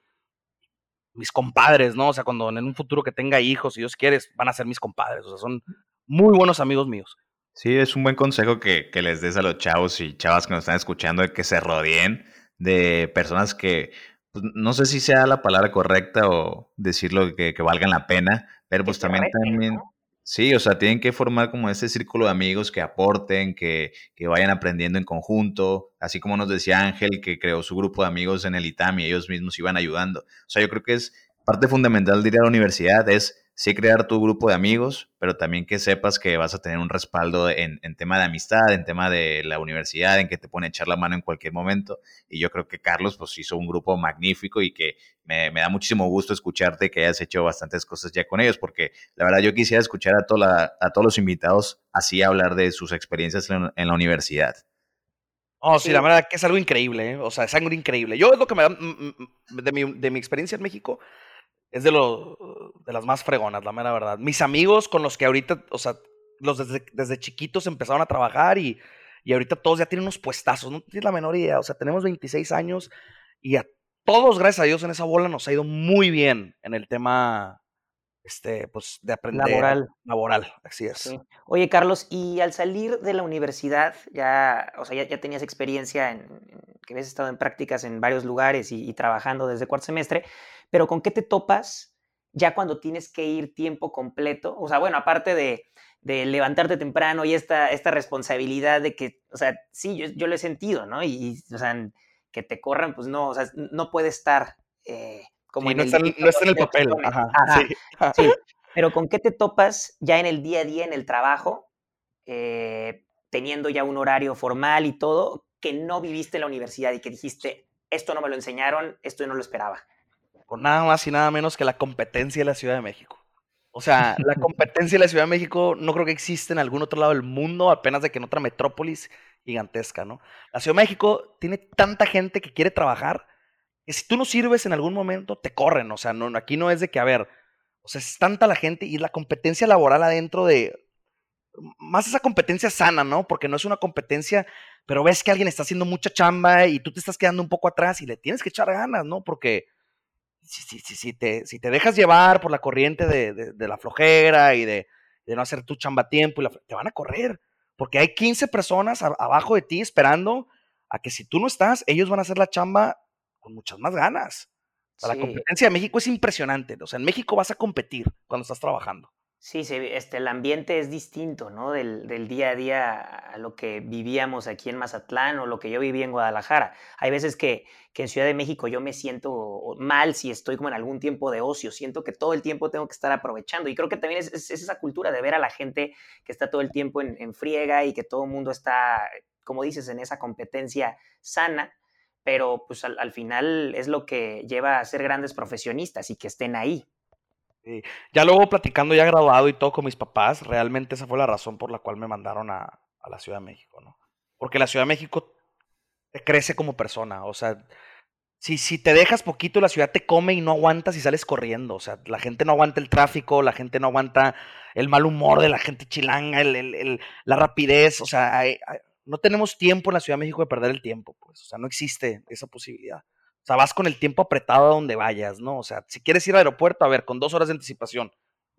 S4: mis compadres, ¿no? O sea, cuando en un futuro que tenga hijos, si Dios quiere, van a ser mis compadres. O sea, son muy buenos amigos míos.
S3: Sí, es un buen consejo que, les des a los chavos y chavas que nos están escuchando de que se rodeen de personas que, pues, no sé si sea la palabra correcta o decirlo que, que valgan la pena, pero pues también, también, Sí, o sea, tienen que formar como ese círculo de amigos que aporten, que, que, vayan aprendiendo en conjunto, así como nos decía Ángel, que creó su grupo de amigos en el ITAM y ellos mismos iban ayudando. O sea, yo creo que es parte fundamental de ir a la universidad, es sí crear tu grupo de amigos, pero también que sepas que vas a tener un respaldo en, tema de amistad, en tema de la universidad, en que te pone a echar la mano en cualquier momento. Y yo creo que Carlos pues hizo un grupo magnífico y que me, da muchísimo gusto escucharte que hayas hecho bastantes cosas ya con ellos, porque la verdad yo quisiera escuchar a, toda a todos los invitados así hablar de sus experiencias en, la universidad.
S4: Oh, sí, la verdad que es algo increíble, ¿eh? o sea, es algo increíble. Yo es lo que me da, de mi, de mi experiencia en México, es de, lo, de las más fregonas, la mera verdad. Mis amigos con los que ahorita, o sea, los desde, desde chiquitos empezaron a trabajar y, y ahorita todos ya tienen unos puestazos, no tienes la menor idea, o sea, tenemos 26 años y a todos, gracias a Dios, en esa bola nos ha ido muy bien en el tema, este, pues, de aprender.
S2: Laboral.
S4: Laboral, así es.
S2: Oye, Carlos, y al salir de la universidad, ya, o sea, ya, ya tenías experiencia en, que habías estado en prácticas en varios lugares y, y trabajando desde cuarto semestre, pero ¿con qué te topas ya cuando tienes que ir tiempo completo? O sea, bueno, aparte de, levantarte temprano y esta, esta responsabilidad de que, o sea, sí, yo, lo he sentido, ¿no? Y, o sea, que te corran, pues no, o sea, no puede estar eh, como
S4: en no, el, está, no está en el papel. Ajá,
S2: sí. [LAUGHS] Pero ¿con qué te topas ya en el día a día, en el trabajo, eh, teniendo ya un horario formal y todo, que no viviste en la universidad y que dijiste, esto no me lo enseñaron, esto no lo esperaba?
S4: Con nada más y nada menos que la competencia de la Ciudad de México. O sea, la [LAUGHS] competencia de la Ciudad de México no creo que existe en algún otro lado del mundo, apenas de que en otra metrópolis gigantesca, ¿no? La Ciudad de México tiene tanta gente que quiere trabajar que si tú no sirves en algún momento, te corren. O sea, no, aquí no es de que, a ver, o sea, es tanta la gente y la competencia laboral adentro de. Más esa competencia sana, ¿no? Porque no es una competencia, pero ves que alguien está haciendo mucha chamba y tú te estás quedando un poco atrás y le tienes que echar ganas, ¿no? Porque si, si, si, si te, si te dejas llevar por la corriente de, de, la flojera y de, de, no hacer tu chamba a tiempo, y te van a correr. Porque hay 15 personas abajo de ti esperando a que si tú no estás, ellos van a hacer la chamba con muchas más ganas. La competencia de México es impresionante. O sea, en México vas a competir cuando estás trabajando.
S2: Sí, este, el ambiente es distinto, ¿no? Del, del, día a día a lo que vivíamos aquí en Mazatlán o lo que yo viví en Guadalajara. Hay veces que, que, en Ciudad de México yo me siento mal si estoy como en algún tiempo de ocio. Siento que todo el tiempo tengo que estar aprovechando. Y creo que también es, es esa cultura de ver a la gente que está todo el tiempo en, en friega y que todo el mundo está, como dices, en esa competencia sana pero pues al, final es lo que lleva a ser grandes profesionistas y que estén ahí.
S4: Ya luego platicando ya graduado y todo con mis papás, realmente esa fue la razón por la cual me mandaron a, a la Ciudad de México, ¿no? Porque la Ciudad de México te crece como persona, o sea, si, si te dejas poquito, la ciudad te come y no aguantas y sales corriendo. O sea, la gente no aguanta el tráfico, la gente no aguanta el mal humor de la gente chilanga, el, el, la rapidez. O sea, no tenemos tiempo en la Ciudad de México de perder el tiempo, pues, o sea, no existe esa posibilidad. O sea, vas con el tiempo apretado a donde vayas, ¿no? O sea, si quieres ir al aeropuerto, a ver, con dos horas de anticipación.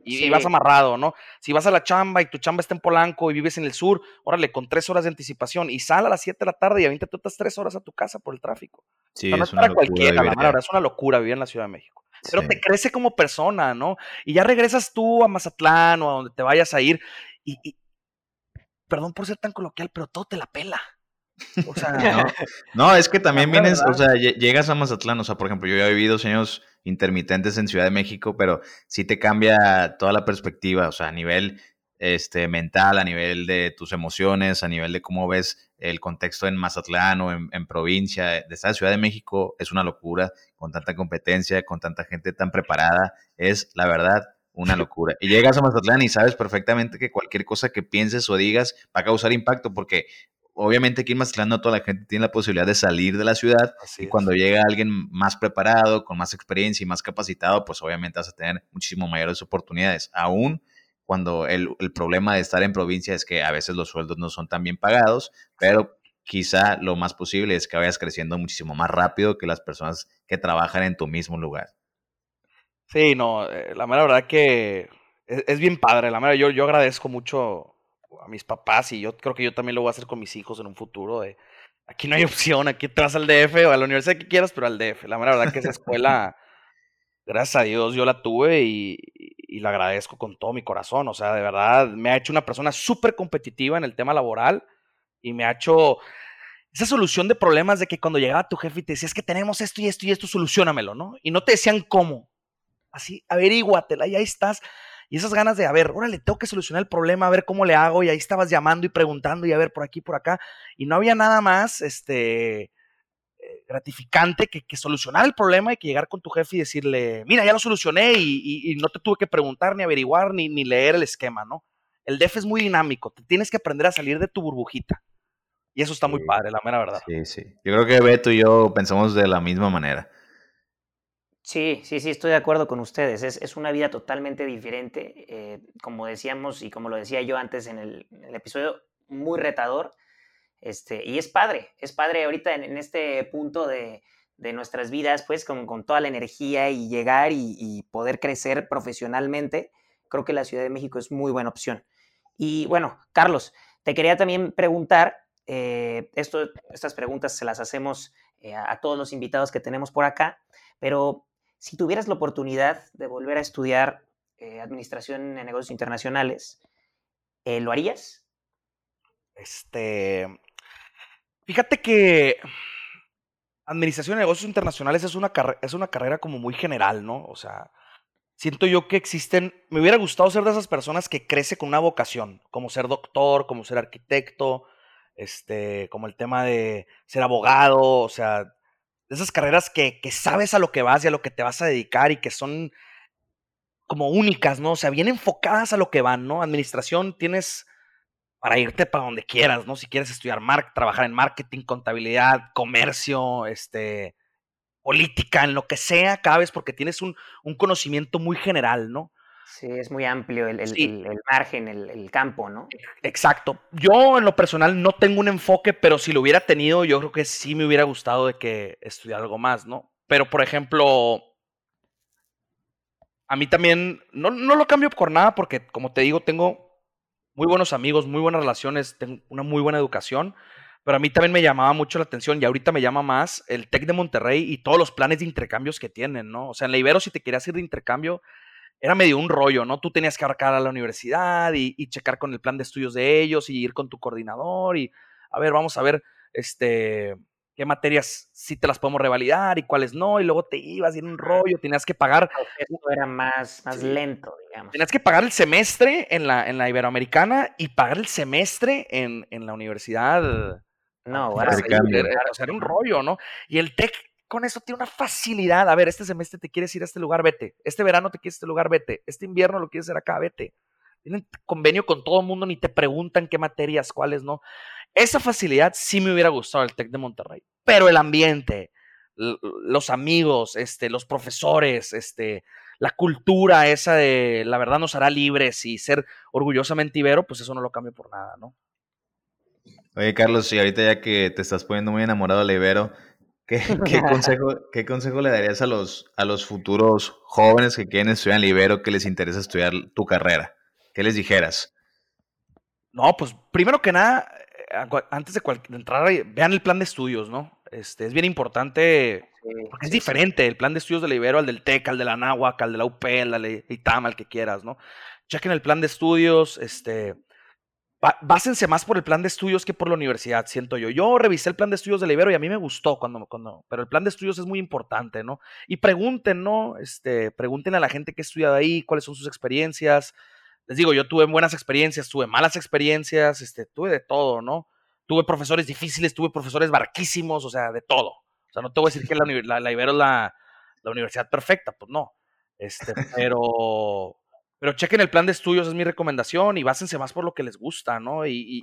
S4: Y, vas amarrado, ¿no? Si vas a la chamba y tu chamba está en Polanco y vives en el sur, órale, con tres horas de anticipación y sal a las siete de la tarde y tú estás tres horas a tu casa por el tráfico. Sí, no es, para cualquiera, la verdad, es una locura vivir en la Ciudad de México. Pero te crece como persona, ¿no? Y ya regresas tú a Mazatlán o a donde te vayas a ir y, perdón por ser tan coloquial, pero todo te la pela.
S3: O sea, no, [LAUGHS] es que también vienes, o sea, llegas a Mazatlán, o sea, por ejemplo, yo ya he vivido años intermitentes en Ciudad de México, pero sí te cambia toda la perspectiva, o sea, a nivel este, mental, a nivel de tus emociones, a nivel de cómo ves el contexto en Mazatlán o en, en provincia, de esta Ciudad de México, es una locura, con tanta competencia, con tanta gente tan preparada, es la verdad una locura. Y llegas a Mazatlán y sabes perfectamente que cualquier cosa que pienses o digas va a causar impacto, porque obviamente aquí en Mazatlán no toda la gente tiene la posibilidad de salir de la ciudad. y cuando llega alguien más preparado, con más experiencia y más capacitado, pues obviamente vas a tener muchísimo mayores oportunidades. Aún cuando el, el problema de estar en provincia es que a veces los sueldos no son tan bien pagados, pero quizá lo más posible es que vayas creciendo muchísimo más rápido que las personas que trabajan en tu mismo lugar.
S4: Sí, no, eh, la mera verdad que es, bien padre, la mera, yo, yo agradezco mucho a mis papás y yo creo que yo también lo voy a hacer con mis hijos en un futuro de aquí no hay opción, aquí te vas al DF o a la universidad que quieras, pero al DF. La mera verdad que esa escuela, [LAUGHS] gracias a Dios, yo la tuve y, y, la agradezco con todo mi corazón. O sea, de verdad, me ha hecho una persona súper competitiva en el tema laboral y me ha hecho esa solución de problemas de que cuando llegaba tu jefe y te decía, es que tenemos esto y esto y esto, solucionamelo, ¿no? Y no te decían cómo, así, averíguatela y ahí estás. Y esas ganas de, a ver, órale, tengo que solucionar el problema, a ver cómo le hago, y ahí estabas llamando y preguntando, y a ver, por aquí, por acá, y no había nada más, este, eh, gratificante que, solucionar el problema y que llegar con tu jefe y decirle, mira, ya lo solucioné y, no te tuve que preguntar, ni averiguar, ni, ni, leer el esquema, ¿no? El DEF es muy dinámico, te tienes que aprender a salir de tu burbujita. Y eso está muy padre, la mera verdad.
S3: Sí, sí. Yo creo que Beto y yo pensamos de la misma manera.
S2: Sí, sí, sí, estoy de acuerdo con ustedes. Es, una vida totalmente diferente. Eh, como decíamos y como lo decía yo antes en el, episodio, muy retador. Este, y es padre, es padre ahorita en, este punto de, nuestras vidas, pues con, con, toda la energía y llegar y, poder crecer profesionalmente. Creo que la Ciudad de México es muy buena opción. Y bueno, Carlos, te quería también preguntar, eh, estas preguntas se las hacemos eh, a todos los invitados que tenemos por acá, pero si tuvieras la oportunidad de volver a estudiar eh, Administración en Negocios Internacionales, eh, ¿lo harías?
S4: Este. Fíjate que Administración de Negocios Internacionales es una, es una carrera como muy general, ¿no? O sea, siento yo que existen. Me hubiera gustado ser de esas personas que crece con una vocación, como ser doctor, como ser arquitecto, este, como el tema de ser abogado, o sea, de esas carreras que, sabes a lo que vas y a lo que te vas a dedicar y que son como únicas, ¿no? O sea, bien enfocadas a lo que van, ¿no? Administración tienes para irte para donde quieras, ¿no? Si quieres estudiar mar trabajar en marketing, contabilidad, comercio, este, política, en lo que sea, cabes porque tienes un, un conocimiento muy general, ¿no?
S2: Sí, es muy amplio el, el, margen, el, campo, ¿no?
S4: Exacto. Yo en lo personal no tengo un enfoque, pero si lo hubiera tenido, yo creo que sí me hubiera gustado de que estudiara algo más, ¿no? Pero, por ejemplo, a mí también, no, no lo cambio por nada porque, como te digo, tengo muy buenos amigos, muy buenas relaciones, tengo una muy buena educación, pero a mí también me llamaba mucho la atención y ahorita me llama más el TEC de Monterrey y todos los planes de intercambios que tienen, ¿no? O sea, en la Ibero si te querías ir de intercambio era medio un rollo, ¿no? Tú tenías que abarcar a la universidad y, checar con el plan de estudios de ellos y ir con tu coordinador y, a ver, vamos a ver, este, qué materias sí te las podemos revalidar y cuáles no, y luego te ibas y en un rollo, tenías que pagar.
S2: Esto era más, más lento, digamos.
S4: Tenías que pagar el semestre en la, en la Iberoamericana y pagar el semestre en, en la universidad.
S2: No,
S4: era, era un rollo, ¿no? Y el TEC con eso tiene una facilidad. A ver, este semestre te quieres ir a este lugar, vete. Este verano te quieres ir a este lugar, vete. Este invierno lo quieres hacer acá, vete. Tienen convenio con todo el mundo, ni te preguntan qué materias, cuáles no. Esa facilidad sí me hubiera gustado el TEC de Monterrey. Pero el ambiente, los amigos, este, los profesores, este, la cultura esa de la verdad nos hará libres y ser orgullosamente ibero, pues eso no lo cambio por nada, ¿no?
S3: Oye, Carlos, y ahorita ya que te estás poniendo muy enamorado del Ibero, [LAUGHS] ¿Qué, consejo, ¿Qué consejo le darías a los, a los futuros jóvenes que quieren estudiar en Libero, que les interesa estudiar tu carrera? ¿Qué les dijeras?
S4: No, pues primero que nada, eh, antes de, entrar, vean el plan de estudios, ¿no? Este, es bien importante, porque es diferente el plan de estudios del Ibero al del TEC, al de la NAWAC, al de la UP, al de la ITAM, al que quieras, ¿no? Chequen el plan de estudios, este, básense más por el plan de estudios que por la universidad, siento yo. Yo revisé el plan de estudios de Ibero y a mí me gustó cuando, cuando, pero el plan de estudios es muy importante, ¿no? Y pregunten, ¿no? Este, pregunten a la gente que ha estudiado ahí, cuáles son sus experiencias. Les digo, yo tuve buenas experiencias, tuve malas experiencias, este, tuve de todo, ¿no? Tuve profesores difíciles, tuve profesores barquísimos, o sea, de todo. O sea, no te voy a decir que la, [LAUGHS] la, Ibero es la, la universidad perfecta, pues no. Este, pero pero chequen el plan de estudios, es mi recomendación, y básense más por lo que les gusta, ¿no? Y,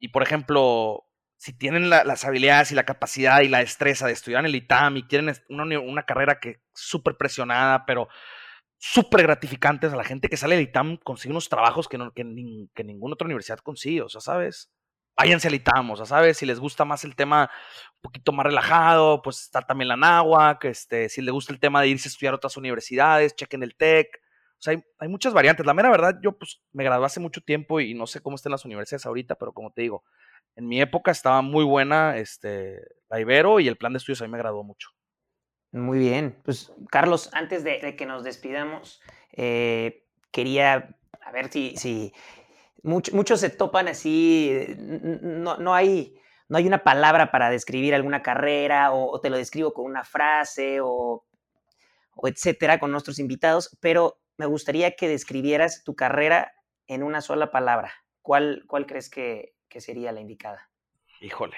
S4: y, por ejemplo, si tienen las habilidades y la capacidad y la destreza de estudiar en el ITAM y quieren una, una carrera que súper presionada, pero súper gratificantes a la gente que sale del ITAM consigue unos trabajos que, no, que, que, ninguna otra universidad consigue, o sea, ¿sabes? Váyanse al ITAM, o sea, ¿sabes? Si les gusta más el tema un poquito más relajado, pues está también la NAWAC, este, si les gusta el tema de irse a estudiar a otras universidades, chequen el TEC, o sea, hay, muchas variantes. La mera verdad, yo pues me gradué hace mucho tiempo y no sé cómo están las universidades ahorita, pero como te digo, en mi época estaba muy buena este, la Ibero y el plan de estudios a mí me graduó mucho.
S2: Muy bien. Pues Carlos, antes de, que nos despidamos, eh, quería a ver si, si muchos se topan así, no, no, hay, no hay una palabra para describir alguna carrera o, te lo describo con una frase o etcétera con nuestros invitados, pero me gustaría que describieras tu carrera en una sola palabra. ¿Cuál, cuál crees que, sería la indicada?
S4: Híjole,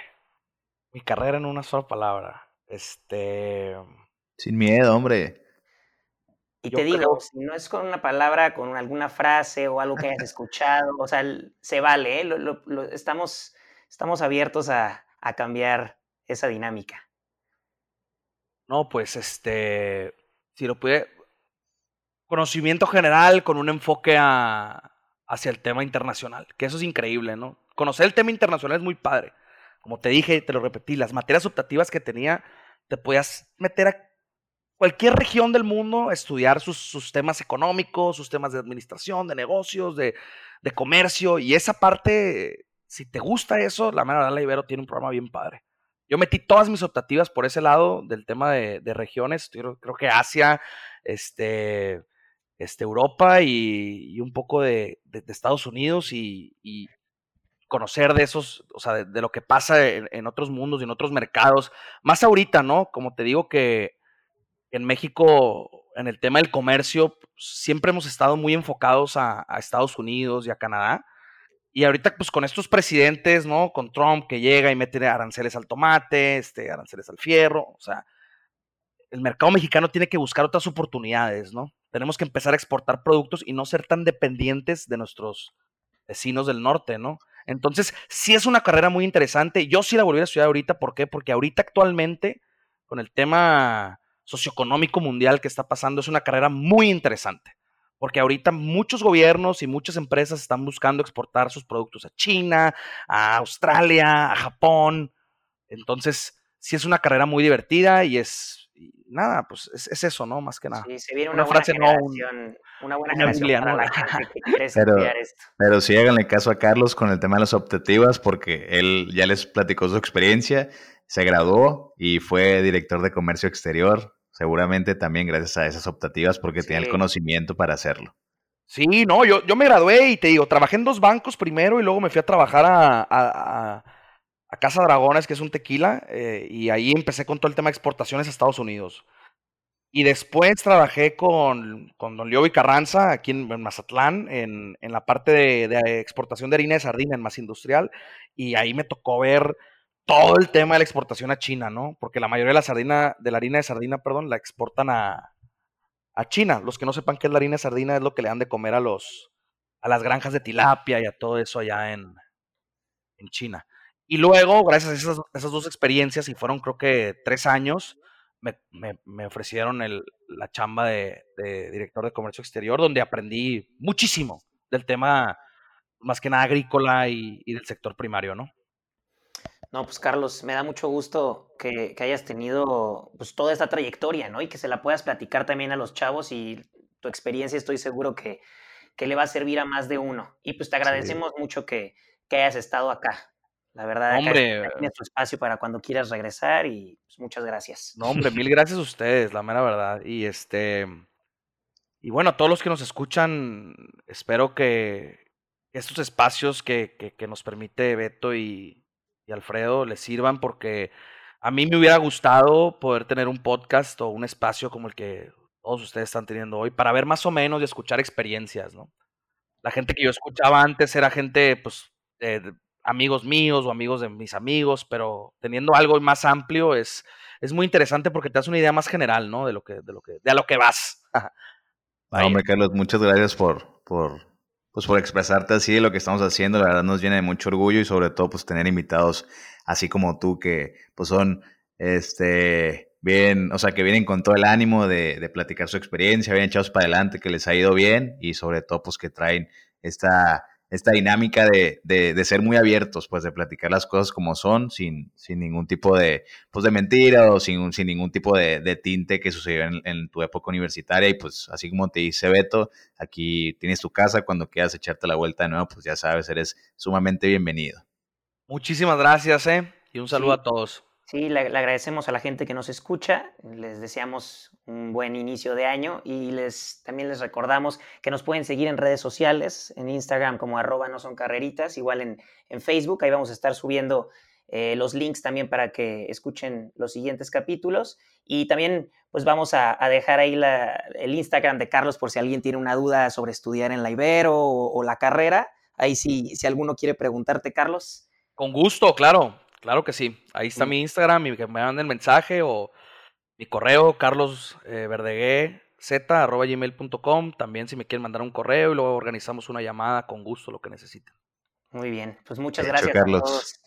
S4: mi carrera en una sola palabra. Este.
S3: Sin miedo, hombre.
S2: Y te digo, si no es con una palabra, con alguna frase o algo que hayas [LAUGHS] escuchado, o sea, se vale, ¿eh? estamos, estamos abiertos a, a cambiar esa dinámica.
S4: No, pues este, si lo puede, conocimiento general con un enfoque hacia el tema internacional, que eso es increíble, ¿no? Conocer el tema internacional es muy padre. Como te dije, te lo repetí, las materias optativas que tenía, te podías meter a cualquier región del mundo, estudiar sus, temas económicos, sus temas de administración, de negocios, de, comercio, y esa parte, si te gusta eso, la verdad, la Ibero tiene un programa bien padre. Yo metí todas mis optativas por ese lado del tema de, regiones, creo, creo que Asia, este, este, Europa y, un poco de, Estados Unidos y, conocer de esos, o sea, de, lo que pasa en, otros mundos y en otros mercados. Más ahorita, ¿no? Como te digo que en México, en el tema del comercio, siempre hemos estado muy enfocados a, Estados Unidos y a Canadá. Y ahorita, pues con estos presidentes, ¿no? Con Trump que llega y mete aranceles al tomate, este, aranceles al fierro, o sea, el mercado mexicano tiene que buscar otras oportunidades, ¿no? Tenemos que empezar a exportar productos y no ser tan dependientes de nuestros vecinos del norte, ¿no? Entonces, sí es una carrera muy interesante. Yo sí la volví a estudiar ahorita, ¿por qué? Porque ahorita actualmente, con el tema socioeconómico mundial que está pasando, es una carrera muy interesante. Porque ahorita muchos gobiernos y muchas empresas están buscando exportar sus productos a China, a Australia, a Japón. Entonces, sí es una carrera muy divertida y es nada, pues es, eso, ¿no? Más que nada.
S2: Sí, se viene una, buena generación, una buena generación para la [LAUGHS] gente que quiere
S3: pero, esto. Pero sí háganle caso a Carlos con el tema de las optativas, porque él ya les platicó su experiencia, se graduó y fue director de comercio exterior, seguramente también gracias a esas optativas, porque tenía el conocimiento para hacerlo.
S4: Sí, no, yo, yo me gradué y te digo, trabajé en dos bancos primero y luego me fui a trabajar a a Casa Dragones, que es un tequila, eh, y ahí empecé con todo el tema de exportaciones a Estados Unidos. Y después trabajé con, con Don Leo Carranza, aquí en, Mazatlán, en, en, la parte de, exportación de harina de sardina en más industrial, y ahí me tocó ver todo el tema de la exportación a China, ¿no? Porque la mayoría de la sardina, de la harina de sardina, perdón, la exportan a, a China. Los que no sepan qué es la harina de sardina es lo que le dan de comer a los a las granjas de tilapia y a todo eso allá en, en China. Y luego, gracias a esas, esas, dos experiencias, y fueron creo que tres años, me, me, ofrecieron el, la chamba de, director de comercio exterior, donde aprendí muchísimo del tema, más que nada agrícola y, del sector primario, ¿no?
S2: No, pues Carlos, me da mucho gusto que, que, hayas tenido pues, toda esta trayectoria, ¿no? Y que se la puedas platicar también a los chavos y tu experiencia estoy seguro que, que le va a servir a más de uno. Y pues te agradecemos mucho que, que hayas estado acá. La verdad,
S4: hombre,
S2: tienes tu espacio para cuando quieras regresar y pues, muchas gracias.
S4: No, hombre, mil gracias a ustedes, la mera verdad. Y este. Y bueno, a todos los que nos escuchan, espero que estos espacios que, que, nos permite Beto y, y, Alfredo les sirvan porque a mí me hubiera gustado poder tener un podcast o un espacio como el que todos ustedes están teniendo hoy para ver más o menos y escuchar experiencias, ¿no? La gente que yo escuchaba antes era gente, pues, eh, amigos míos o amigos de mis amigos, pero teniendo algo más amplio es, es muy interesante porque te das una idea más general, ¿no? De lo que, de lo que, de a lo que vas. [LAUGHS]
S3: hombre, Carlos, muchas gracias por, por, pues por expresarte así de lo que estamos haciendo. La verdad nos llena de mucho orgullo y sobre todo, pues tener invitados así como tú que, pues son, este, bien, o sea, que vienen con todo el ánimo de, de platicar su experiencia, bien echados para adelante, que les ha ido bien y sobre todo, pues que traen esta esta dinámica de, de, ser muy abiertos, pues de platicar las cosas como son, sin, sin ningún tipo de, pues, de mentira o sin, sin ningún tipo de, de tinte que sucedió en, tu época universitaria. Y pues así como te dice Beto, aquí tienes tu casa, cuando quieras echarte la vuelta de nuevo, pues ya sabes, eres sumamente bienvenido.
S4: Muchísimas gracias, ¿eh? Y un saludo a todos.
S2: Sí, le, agradecemos a la gente que nos escucha, les deseamos un buen inicio de año y les, también les recordamos que nos pueden seguir en redes sociales, en Instagram como arroba no son carreritas, igual en, en Facebook, ahí vamos a estar subiendo eh, los links también para que escuchen los siguientes capítulos y también pues vamos a, dejar ahí la, el Instagram de Carlos por si alguien tiene una duda sobre estudiar en la Ibero o, la carrera, ahí sí, si alguno quiere preguntarte, Carlos.
S4: Con gusto, claro. Claro que sí. Ahí está mi Instagram y que me manden mensaje o mi correo, carlosverdeguez.gmail.com. También si me quieren mandar un correo y luego organizamos una llamada con gusto, lo que necesiten.
S2: Muy bien, pues muchas gracias Carlos. a todos.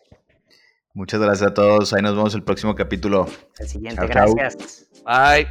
S3: Muchas gracias a todos. Ahí nos vemos el próximo capítulo.
S2: El siguiente, gracias.
S4: Bye.